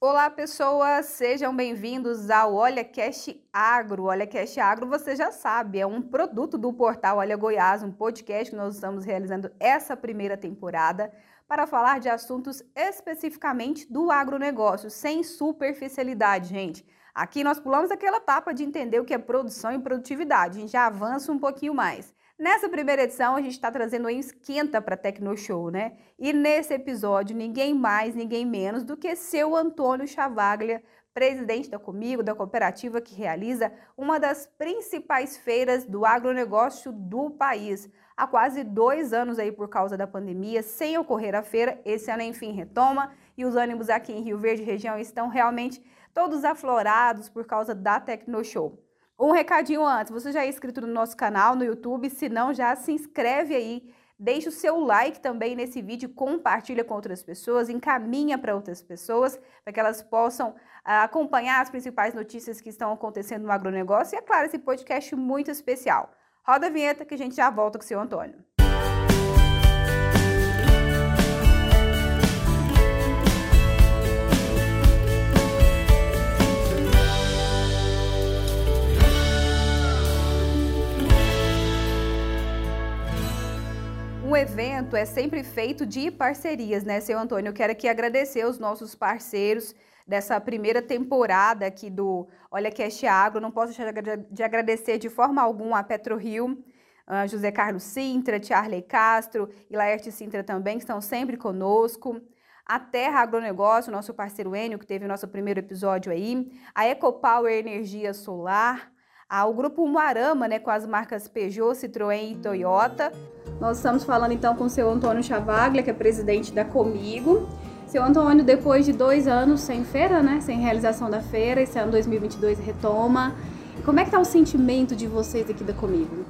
Olá, pessoas, sejam bem-vindos ao Olha Cash Agro. Olha Cash Agro, você já sabe, é um produto do portal Olha Goiás, um podcast que nós estamos realizando essa primeira temporada para falar de assuntos especificamente do agronegócio, sem superficialidade, gente. Aqui nós pulamos aquela etapa de entender o que é produção e produtividade, a gente já avança um pouquinho mais. Nessa primeira edição, a gente está trazendo um esquenta para a Tecno Show, né? E nesse episódio, ninguém mais, ninguém menos do que seu Antônio Chavaglia, presidente da Comigo, da cooperativa que realiza uma das principais feiras do agronegócio do país. Há quase dois anos aí por causa da pandemia, sem ocorrer a feira, esse ano enfim retoma e os ânimos aqui em Rio Verde região estão realmente todos aflorados por causa da Tecno Show. Um recadinho antes, você já é inscrito no nosso canal no YouTube? Se não, já se inscreve aí, deixa o seu like também nesse vídeo, compartilha com outras pessoas, encaminha para outras pessoas, para que elas possam uh, acompanhar as principais notícias que estão acontecendo no agronegócio e, é claro, esse podcast muito especial. Roda a vinheta que a gente já volta com o seu Antônio. Evento é sempre feito de parcerias, né, seu Antônio? Eu quero aqui agradecer os nossos parceiros dessa primeira temporada aqui do Olha Cash Agro. Não posso deixar de agradecer de forma alguma a PetroRio, a José Carlos Sintra, Charley Castro e Laerte Sintra também, que estão sempre conosco. A Terra Agronegócio, nosso parceiro Enio, que teve o nosso primeiro episódio aí. A Ecopower Energia Solar. Ao Grupo Moarama, né, com as marcas Peugeot, Citroën e Toyota. Nós estamos falando então com o seu Antônio Chavaglia, que é presidente da Comigo. Seu Antônio, depois de dois anos sem feira, né, sem realização da feira, esse ano 2022 retoma. Como é que está o sentimento de vocês aqui da Comigo?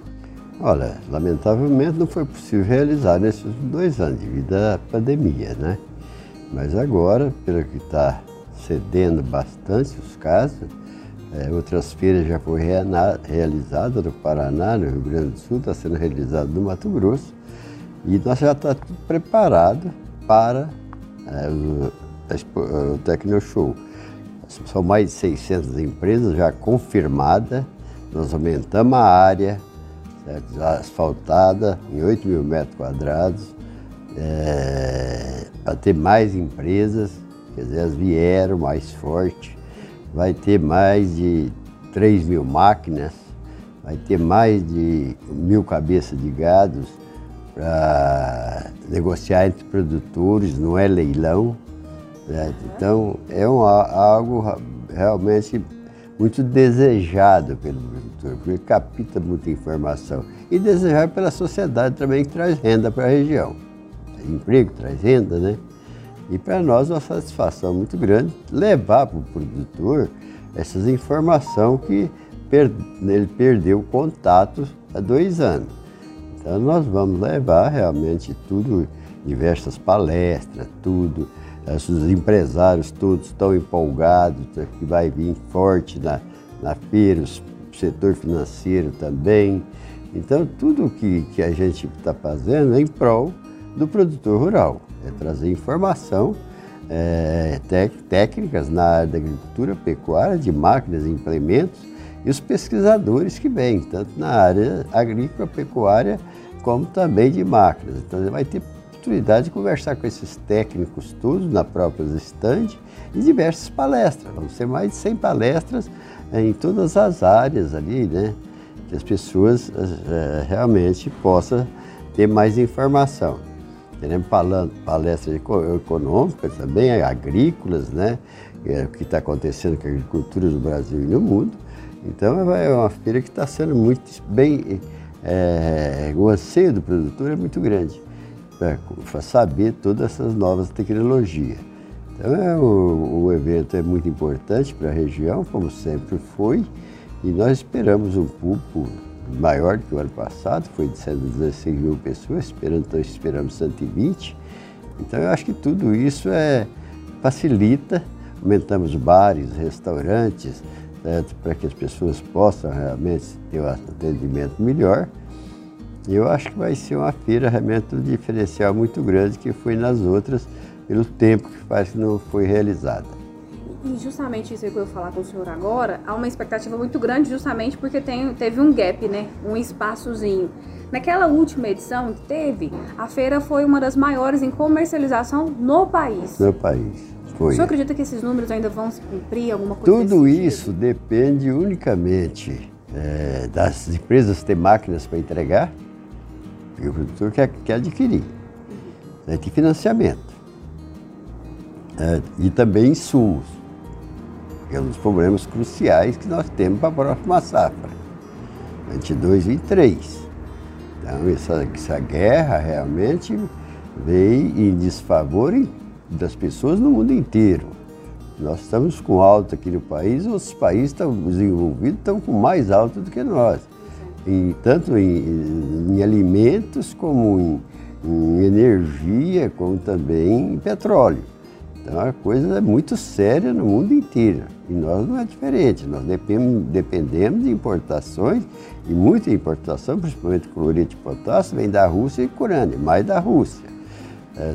Olha, lamentavelmente não foi possível realizar nesses dois anos devido à pandemia, né? Mas agora, pelo que está cedendo bastante os casos, é, outras feiras já foram realizadas no Paraná, no Rio Grande do Sul, está sendo realizado no Mato Grosso. E nós já está tudo para é, o, o Tecno Show. São mais de 600 empresas já confirmadas. Nós aumentamos a área certo? asfaltada em 8 mil metros quadrados é, para ter mais empresas. Quer dizer, elas vieram mais forte vai ter mais de 3 mil máquinas, vai ter mais de mil cabeças de gados para negociar entre produtores, não é leilão. Certo? Então é um, algo realmente muito desejado pelo produtor, porque capta muita informação. E desejado pela sociedade também, que traz renda para a região. Emprego traz renda, né? E para nós uma satisfação muito grande levar para o produtor essas informações que per ele perdeu contato há dois anos. Então nós vamos levar realmente tudo, diversas palestras, tudo. Os empresários todos estão empolgados, que vai vir forte na, na feira, o setor financeiro também. Então tudo que, que a gente está fazendo é em prol do produtor rural é trazer informação é, técnicas na área da agricultura, pecuária, de máquinas e implementos e os pesquisadores que vêm, tanto na área agrícola, pecuária, como também de máquinas. Então, você vai ter oportunidade de conversar com esses técnicos todos na própria stand e diversas palestras. Vão ser mais de 100 palestras é, em todas as áreas ali, né? Que as pessoas é, realmente possam ter mais informação. Teremos palestras econômicas também, agrícolas, né? É o que está acontecendo com a agricultura no Brasil e no mundo. Então é uma feira que está sendo muito bem. É, o anseio do produtor é muito grande para saber todas essas novas tecnologias. Então é, o, o evento é muito importante para a região, como sempre foi, e nós esperamos um público maior do que o ano passado, foi de 116 mil pessoas, esperando, esperamos 120. Então eu acho que tudo isso é, facilita, aumentamos bares, restaurantes, para que as pessoas possam realmente ter um atendimento melhor. E eu acho que vai ser uma feira realmente um diferencial muito grande que foi nas outras, pelo tempo que faz que não foi realizada. E justamente isso que eu vou falar com o senhor agora, há uma expectativa muito grande justamente porque tem, teve um gap, né? Um espaçozinho. Naquela última edição que teve, a feira foi uma das maiores em comercialização no país. No país. Foi. O senhor acredita que esses números ainda vão se cumprir? Alguma coisa Tudo isso depende unicamente é, das empresas ter máquinas para entregar, porque o produtor quer, quer adquirir. Uhum. Tem financiamento. É, e também insumos, é um dos problemas cruciais que nós temos para a próxima safra, 22 e 23. Então, essa, essa guerra realmente veio em desfavor das pessoas no mundo inteiro. Nós estamos com alta aqui no país, outros países estão desenvolvidos estão com mais alta do que nós, em, tanto em, em alimentos como em, em energia, como também em petróleo. Então a coisa é muito séria no mundo inteiro. E nós não é diferente. Nós dependemos de importações, e muita importação, principalmente cloreto de potássio, vem da Rússia e Ucrânia, mais da Rússia.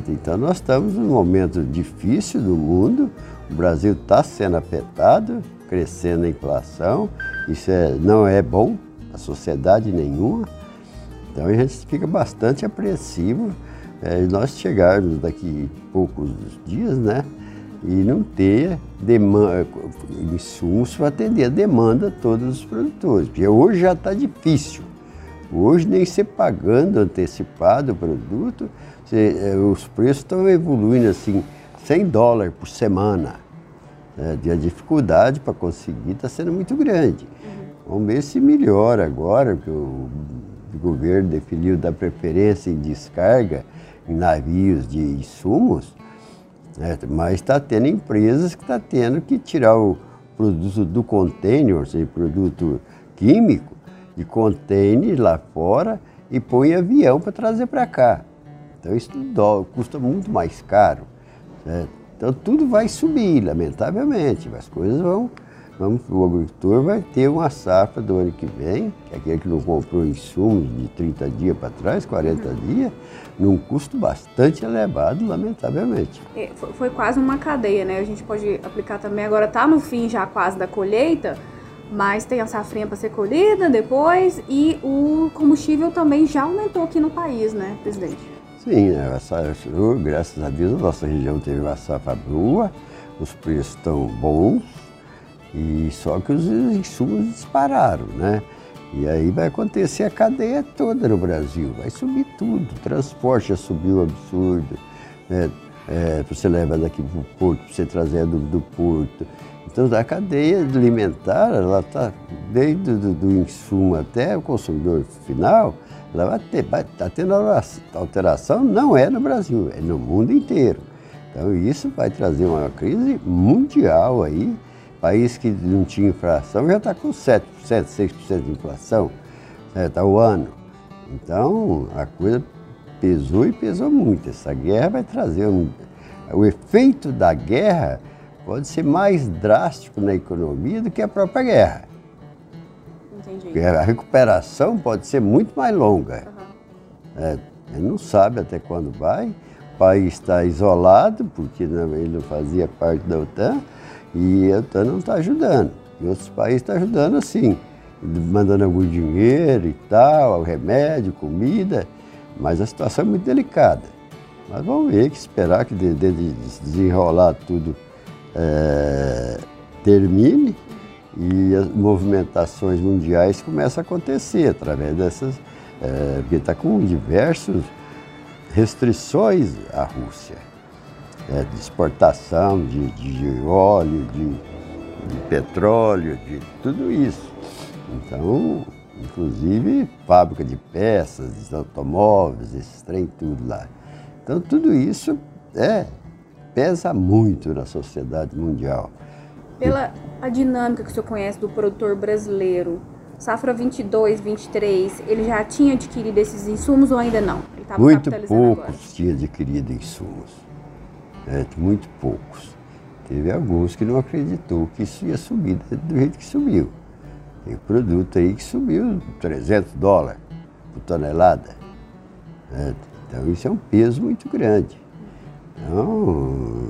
Então nós estamos num momento difícil do mundo, o Brasil está sendo afetado, crescendo a inflação, isso é, não é bom a sociedade nenhuma. Então a gente fica bastante apreensivo é, nós chegarmos daqui poucos dias, né? E não ter demanda, insumos para atender a demanda de todos os produtores. Porque hoje já está difícil. Hoje nem ser pagando antecipado o produto, é, os preços estão evoluindo assim, 100 dólares por semana. E a dificuldade para conseguir está sendo muito grande. Vamos ver se melhora agora, porque o, governo definiu da preferência em descarga navios de insumos, né? mas está tendo empresas que estão tá tendo que tirar o produto do container, ou seja, produto químico, de container lá fora e põe avião para trazer para cá. Então isso custa muito mais caro. Né? Então tudo vai subir, lamentavelmente, as coisas vão Vamos, o agricultor vai ter uma safra do ano que vem, que é aquele que não comprou insumos de 30 dias para trás, 40 uhum. dias, num custo bastante elevado, lamentavelmente. É, foi quase uma cadeia, né? A gente pode aplicar também, agora está no fim já quase da colheita, mas tem a safrinha para ser colhida depois e o combustível também já aumentou aqui no país, né, presidente? Sim, né? graças a Deus a nossa região teve uma safra boa, os preços estão bons, e só que os insumos dispararam, né? E aí vai acontecer a cadeia toda no Brasil, vai subir tudo. Transporte já subiu absurdo. Né? É, você leva daqui para o porto, você trazer do, do porto. Então a cadeia alimentar, ela está desde do, do insumo até o consumidor final, ela vai ter, tá tendo alteração, não é no Brasil, é no mundo inteiro. Então isso vai trazer uma crise mundial aí país que não tinha inflação já está com 7%, 6% de inflação certo, ao ano. Então, a coisa pesou e pesou muito. Essa guerra vai trazer um. O efeito da guerra pode ser mais drástico na economia do que a própria guerra. Entendi. Porque a recuperação pode ser muito mais longa. Uhum. É, ele não sabe até quando vai. O país está isolado, porque ele não fazia parte da OTAN e a OTAN não está ajudando. E outros países estão ajudando assim, mandando algum dinheiro e tal, remédio, comida, mas a situação é muito delicada. Mas vamos ver, que esperar que de, de desenrolar tudo é, termine e as movimentações mundiais começam a acontecer através dessas, é, porque está com diversas restrições a Rússia é, de exportação de, de óleo, de, de, petróleo, de tudo isso. Então, inclusive fábrica de peças, de automóveis, esses trem tudo lá. Então tudo isso é, pesa muito na sociedade mundial. Pela a dinâmica que o senhor conhece do produtor brasileiro, safra 22, 23, ele já tinha adquirido esses insumos ou ainda não? Muito poucos agora. tinha adquirido insumos né, muito poucos. Teve alguns que não acreditou que isso ia subir do jeito que subiu. Tem produto aí que subiu 300 dólares por tonelada. Né? Então isso é um peso muito grande. Então,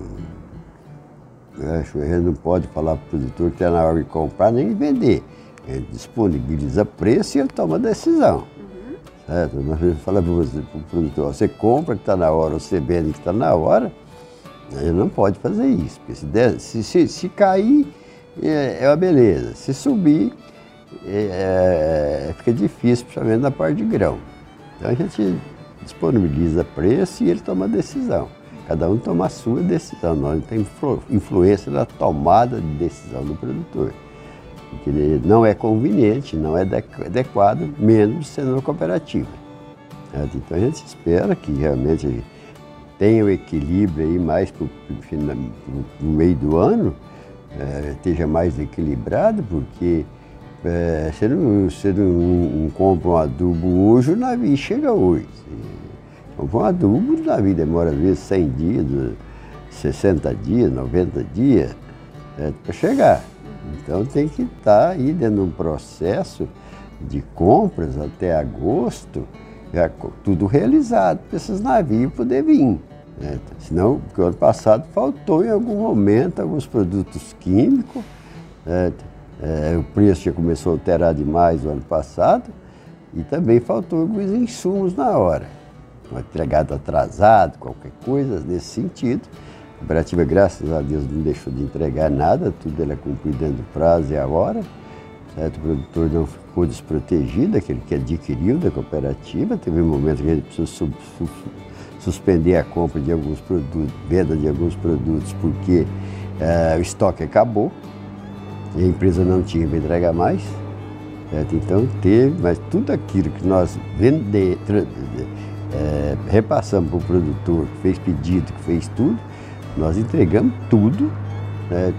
acho, a gente não pode falar para o produtor que está na hora de comprar nem vender. A gente disponibiliza preço e ele toma a decisão. Uhum. Certo? Mas gente fala para o produtor, você compra que está na hora, você vende que está na hora, ele não pode fazer isso. Porque se, der, se, se, se cair, é, é uma beleza. Se subir, é, é, fica difícil, principalmente na parte de grão. Então a gente disponibiliza preço e ele toma a decisão. Cada um toma a sua decisão. Nós não temos influência na tomada de decisão do produtor. Porque não é conveniente, não é adequado, menos sendo uma cooperativa. Então a gente espera que realmente tenha o equilíbrio aí mais para o meio do ano, é, esteja mais equilibrado, porque é, você não, você não, não compra um adubo hoje, o navio chega hoje. Compra um adubo, o navio demora às vezes 100 dias, 60 dias, 90 dias é, para chegar. Então tem que estar tá aí dentro de um processo de compras até agosto, já tudo realizado para esses navios poder vir. Né? Senão, porque o ano passado faltou em algum momento alguns produtos químicos, né? é, o preço já começou a alterar demais no ano passado e também faltou alguns insumos na hora. Um entregado atrasado, qualquer coisa nesse sentido. A cooperativa, graças a Deus, não deixou de entregar nada, tudo ela cumpriu dentro do prazo e a hora. Certo? O produtor não ficou desprotegido, aquele que adquiriu da cooperativa. Teve um momento que ele precisou suspender a compra de alguns produtos, venda de alguns produtos, porque uh, o estoque acabou e a empresa não tinha para entregar mais. Certo? Então teve, mas tudo aquilo que nós é, repassamos para o produtor, que fez pedido, que fez tudo, nós entregamos tudo né,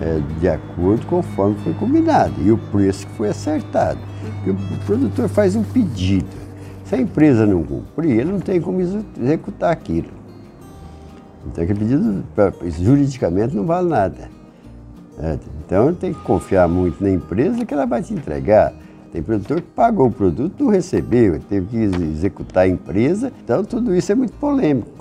é, de acordo conforme foi combinado e o preço que foi acertado. E o produtor faz um pedido se a empresa não cumprir, ele não tem como executar aquilo. Então, aquele pedido, juridicamente, não vale nada. É, então, tem que confiar muito na empresa que ela vai te entregar. Tem produtor que pagou o produto, não recebeu, teve que executar a empresa. Então, tudo isso é muito polêmico.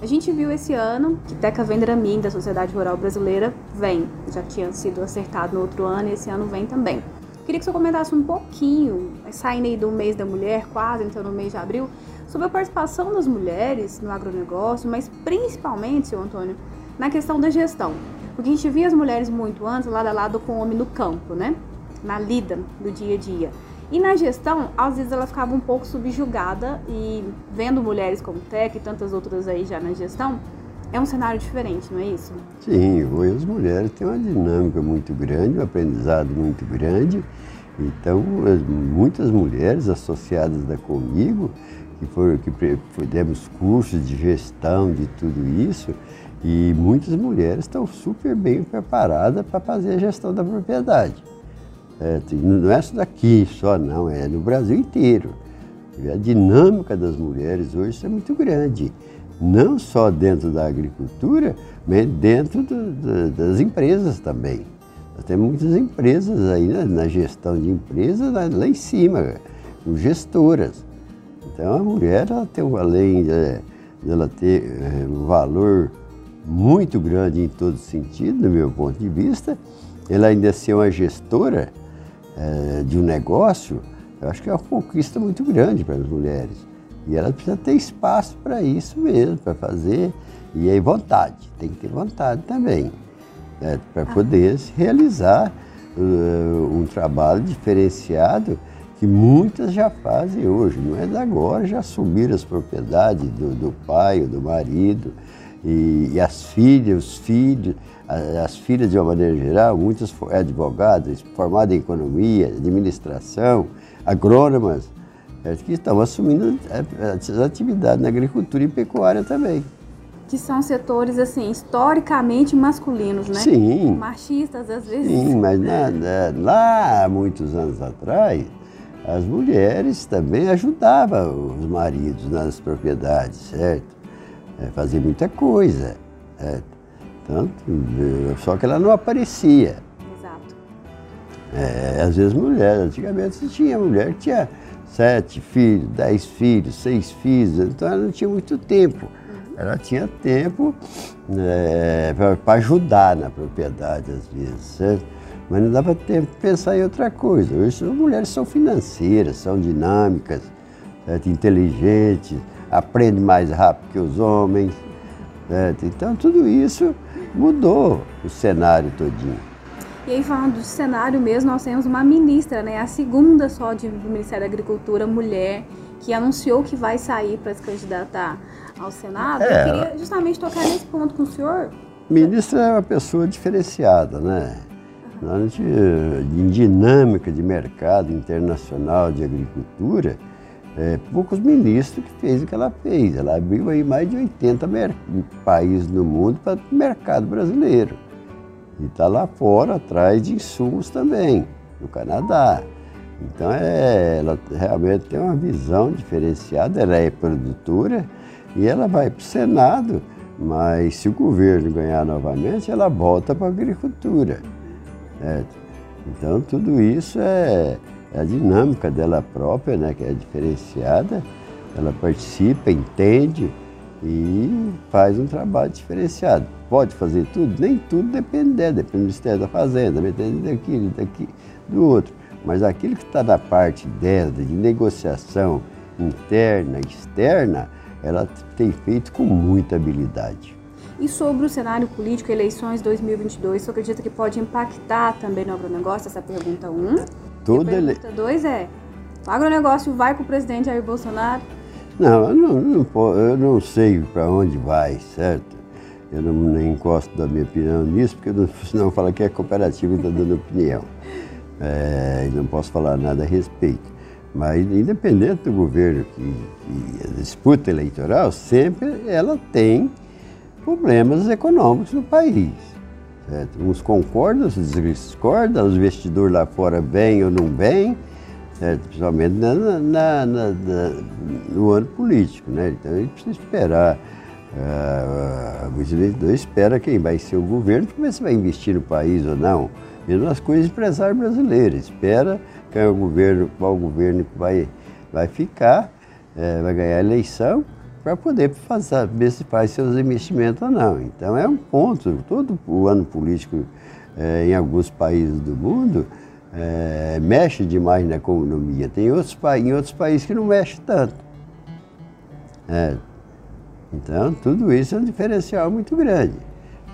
A gente viu esse ano que Teca Vendramin, da Sociedade Rural Brasileira, vem. Já tinha sido acertado no outro ano e esse ano vem também. Queria que você comentasse um pouquinho, saindo aí do mês da mulher, quase então no mês de abril, sobre a participação das mulheres no agronegócio, mas principalmente, seu Antônio, na questão da gestão. Porque a gente via as mulheres muito antes lado a lado com o homem no campo, né? Na lida do dia a dia. E na gestão, às vezes ela ficava um pouco subjugada e vendo mulheres como Tec e tantas outras aí já na gestão, é um cenário diferente, não é isso? Sim, hoje as mulheres têm uma dinâmica muito grande, um aprendizado muito grande. Então, muitas mulheres associadas da comigo, que foram que demos cursos de gestão de tudo isso, e muitas mulheres estão super bem preparadas para fazer a gestão da propriedade. É, não é só daqui só, não, é no Brasil inteiro. A dinâmica das mulheres hoje é muito grande não só dentro da agricultura, mas dentro do, do, das empresas também. Nós temos muitas empresas aí né, na gestão de empresas lá, lá, em cima, com gestoras. Então a mulher ela tem além de, ela ter é, um valor muito grande em todo sentido, do meu ponto de vista, ela ainda ser uma gestora é, de um negócio, eu acho que é uma conquista muito grande para as mulheres. E ela precisa ter espaço para isso mesmo, para fazer. E aí vontade, tem que ter vontade também, né, para ah. poder se realizar uh, um trabalho diferenciado que muitas já fazem hoje. Não é de agora, já assumiram as propriedades do, do pai ou do marido. E, e, as filhas, os filhos, as filhas de uma maneira geral, muitas advogadas, formadas em economia, administração, agrônomas, é, que estão assumindo as atividades na agricultura e pecuária também. Que são setores, assim, historicamente masculinos, né? Sim. Machistas, às vezes. Sim, mas na, na, lá, muitos anos atrás, as mulheres também ajudavam os maridos nas propriedades, certo? É, fazia muita coisa, certo? Tanto, só que ela não aparecia. Exato. É, às vezes mulher, antigamente tinha mulher que tinha sete filhos, dez filhos, seis filhos, então ela não tinha muito tempo. ela tinha tempo é, para ajudar na propriedade, às vezes, certo? Mas não dava tempo de pensar em outra coisa. Hoje as mulheres são financeiras, são dinâmicas, certo? inteligentes, aprendem mais rápido que os homens. Certo? Então tudo isso mudou o cenário todinho. E aí, falando do cenário mesmo, nós temos uma ministra, né? A segunda só de, do Ministério da Agricultura, mulher, que anunciou que vai sair para se candidatar ao Senado. É. Eu queria justamente tocar nesse ponto com o senhor. Ministra é uma pessoa diferenciada, né? Uhum. Em dinâmica de mercado internacional de agricultura, é, poucos ministros que fez o que ela fez. Ela abriu aí mais de 80 países no mundo para o mercado brasileiro. E está lá fora, atrás de insumos também, no Canadá. Então é, ela realmente tem uma visão diferenciada, ela é produtora e ela vai para o Senado, mas se o governo ganhar novamente, ela volta para a agricultura. Então tudo isso é, a dinâmica dela própria, né, que é diferenciada. Ela participa, entende e faz um trabalho diferenciado. Pode fazer tudo? Nem tudo depende depende do Ministério da Fazenda, depende daquilo, daqui, do outro. Mas aquilo que está na parte dela, de negociação interna externa, ela tem feito com muita habilidade. E sobre o cenário político, eleições 2022, você acredita que pode impactar também no agronegócio? Essa pergunta 1. Um. Toda e a pergunta 2 ele... é, o agronegócio vai com o presidente Jair Bolsonaro? Não, eu não, não, eu não sei para onde vai, certo? Eu não nem encosto da minha opinião nisso, porque não, senão fala que é cooperativa e está dando opinião. É, não posso falar nada a respeito. Mas independente do governo que, que a disputa eleitoral, sempre ela tem problemas econômicos no país. Certo? Uns concordam, outros discordam, os investidores lá fora vêm ou não vêm, certo? principalmente na, na, na, no ano político. Né? Então a gente precisa esperar. Uh, os investidores esperam quem vai ser o governo para ver se vai investir no país ou não. Mesmo as coisas empresário brasileiro, espera quem é o governo, qual governo vai, vai ficar, é, vai ganhar a eleição, para poder ver se faz seus investimentos ou não. Então é um ponto, todo o ano político é, em alguns países do mundo é, mexe demais na economia. Tem outros, em outros países que não mexe tanto. É, então tudo isso é um diferencial muito grande.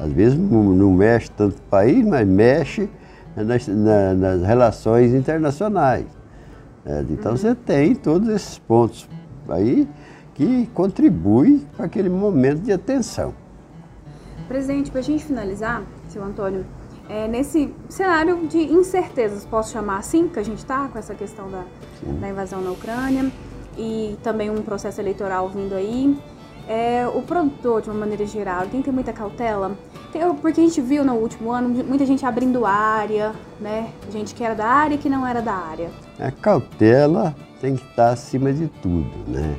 Às vezes não, mexe tanto o país, mas mexe nas, na, nas relações internacionais. É, então você tem todos esses pontos aí que contribuem para aquele momento de atenção. Presidente, para a gente finalizar, seu Antônio, é, nesse cenário de incertezas, posso chamar assim, que a gente está com essa questão da, da invasão na Ucrânia e também um processo eleitoral vindo aí, é, o produtor, de uma maneira geral, tem que ter muita cautela, porque a gente viu no último ano muita gente abrindo área, né? Gente que era da área e que não era da área. A cautela tem que estar acima de tudo, né?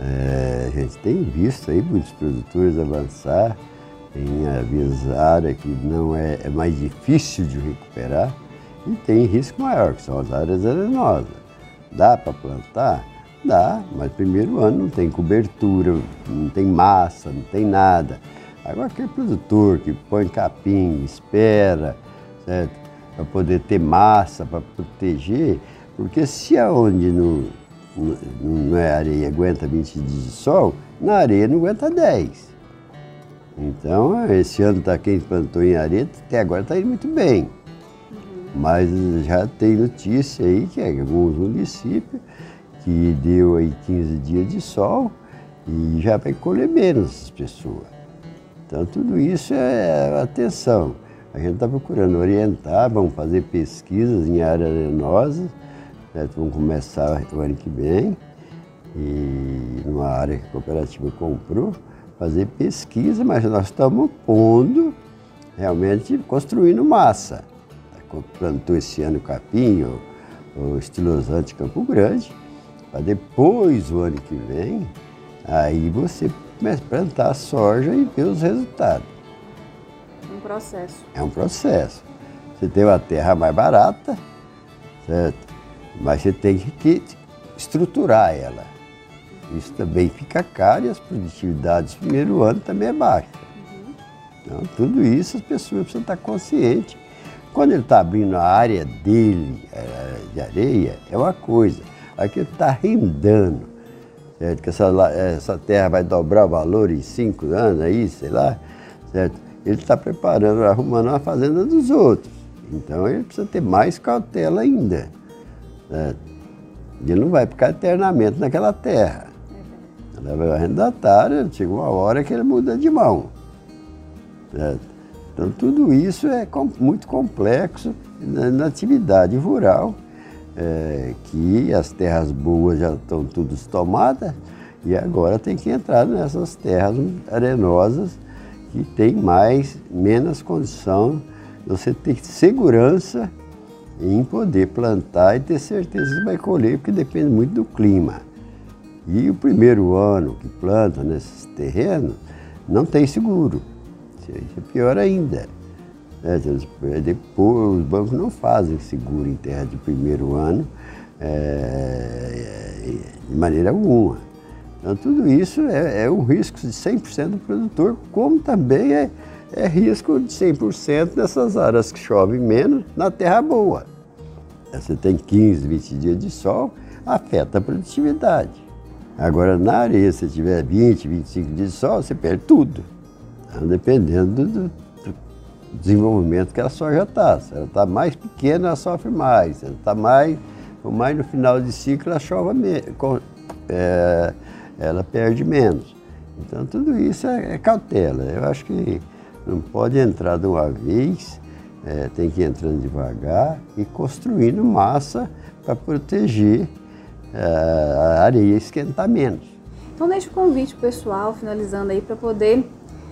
É, a gente tem visto aí muitos produtores avançar em área que não é, é mais difícil de recuperar e tem risco maior, que são as áreas arenosas. Dá para plantar? Dá, mas primeiro ano não tem cobertura, não tem massa, não tem nada. Agora aquele produtor que põe capim, espera, certo? Para poder ter massa, para proteger, porque se aonde não, não, é areia aguenta 20 dias de sol, na areia não aguenta 10. Então, esse ano tá, quem plantou em areia até agora está indo muito bem. Uhum. Mas já tem notícia aí que em alguns municípios que deu aí 15 dias de sol e já vai colher menos as pessoas. Então tudo isso é atenção. A gente está procurando orientar, vamos fazer pesquisas em áreas arenosas, certo? vamos começar o ano que vem, e numa área que a cooperativa comprou, fazer pesquisa, mas nós estamos pondo, realmente construindo massa. Plantou esse ano capim, o, o estilosante Campo Grande, para depois, o ano que vem, aí você começa a plantar soja e ver os resultados. Um processo. É um processo. Você tem uma terra mais barata, certo? Mas você tem que estruturar ela. isso também fica caro e as produtividades do primeiro ano também é baixa. Então, tudo isso as pessoas precisam estar conscientes. Quando ele está abrindo a área dele é, de areia, é uma coisa. Aqui ele está rendando, certo? que essa, essa terra vai dobrar o valor em cinco anos, aí, sei lá, certo? Ele está preparando, arrumando a fazenda dos outros. Então ele precisa ter mais cautela ainda. Certo? Ele não vai ficar eternamente naquela terra. Ela é arrendatária, chega uma hora que ele muda de mão. Então, tudo isso é muito complexo na, na atividade rural, é, que as terras boas já estão todas tomadas e agora tem que entrar nessas terras arenosas que tem mais, menos condição você ter segurança em poder plantar e ter certeza que vai colher, porque depende muito do clima. E o primeiro ano que planta nesses terrenos não tem seguro. Isso é pior ainda. É, depois, os bancos não fazem seguro em terra de primeiro ano é, de maneira alguma. Então, tudo isso é, é um risco de 100% do produtor, como também é, é risco de 100% nessas áreas que chovem menos na terra boa. Você tem 15, 20 dias de sol, afeta a produtividade. Agora, na areia, se tiver 20, 25 dias de sol, você perde tudo. Então, dependendo do, do, desenvolvimento que a soja está. Se ela está mais pequena, ela sofre mais. Se ela está mais, mais no final de ciclo, ela chova é, ela perde menos. Então, tudo isso é, é, cautela. Eu acho que não pode entrar de uma vez, é, tem que ir entrando devagar e construindo massa para proteger a areia esquentar menos. Então deixa o convite pessoal, finalizando aí, para poder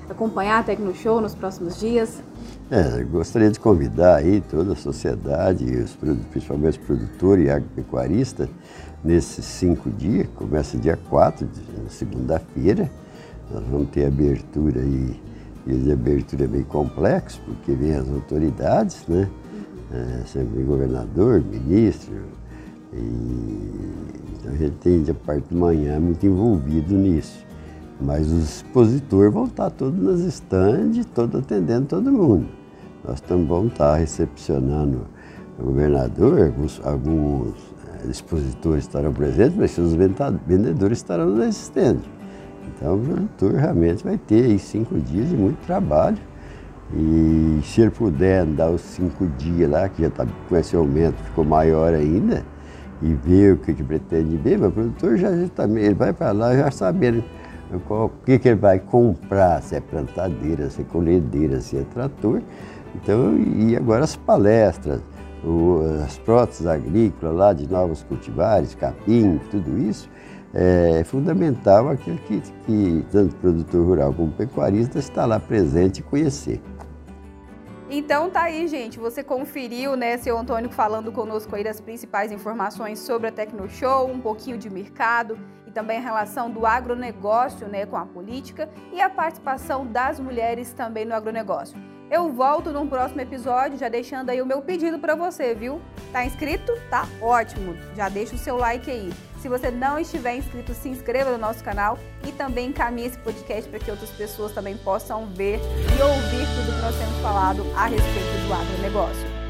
acompanhar a Tecno Show nos próximos dias. É, gostaria de convidar aí toda a sociedade, os, principalmente os produtores e agropecuaristas, nesses cinco dias, começa dia 4, segunda-feira, nós vamos ter abertura aí, e de abertura é bem complexo, porque vem as autoridades, né? É, sempre governador, ministro, e, então a gente tem a parte de manhã muito envolvido nisso. Mas os expositores vão estar todos nas estandes, todos atendendo todo mundo. Nós também vamos estar recepcionando o governador, alguns, alguns eh, expositores estarão presentes, mas os vendedores estarão nas estandes. Então o produtor realmente vai ter cinco dias de muito trabalho. E se ele puder dar os cinco dias lá, que já está com esse aumento, ficou maior ainda, e ver o que, que pretende ver, mas o produtor já, já ele vai para lá já sabendo o que, que ele vai comprar, se é plantadeira, se é colhedeira, se é trator. Então, e agora as palestras, o, as próteses agrícolas lá de novos cultivares, capim, tudo isso, é fundamental aquilo que, que tanto produtor rural como pecuarista está lá presente e conhecer. Então tá aí, gente. Você conferiu, né, seu Antônio falando conosco aí das principais informações sobre a Tecnoshow, um pouquinho de mercado e também a relação do agronegócio, né, com a política e a participação das mulheres também no agronegócio. Eu volto num próximo episódio, já deixando aí o meu pedido para você, viu? Tá inscrito? Tá ótimo. Já deixa o seu like aí. Se você não estiver inscrito, se inscreva no nosso canal e também encaminhe esse podcast para que outras pessoas também possam ver e ouvir tudo que nós temos falado a respeito do agronegócio.